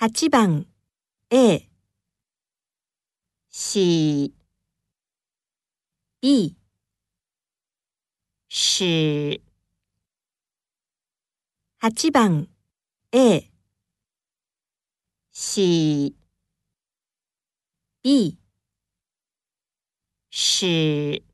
8番 A 洗 B し。8番 A 洗 B し。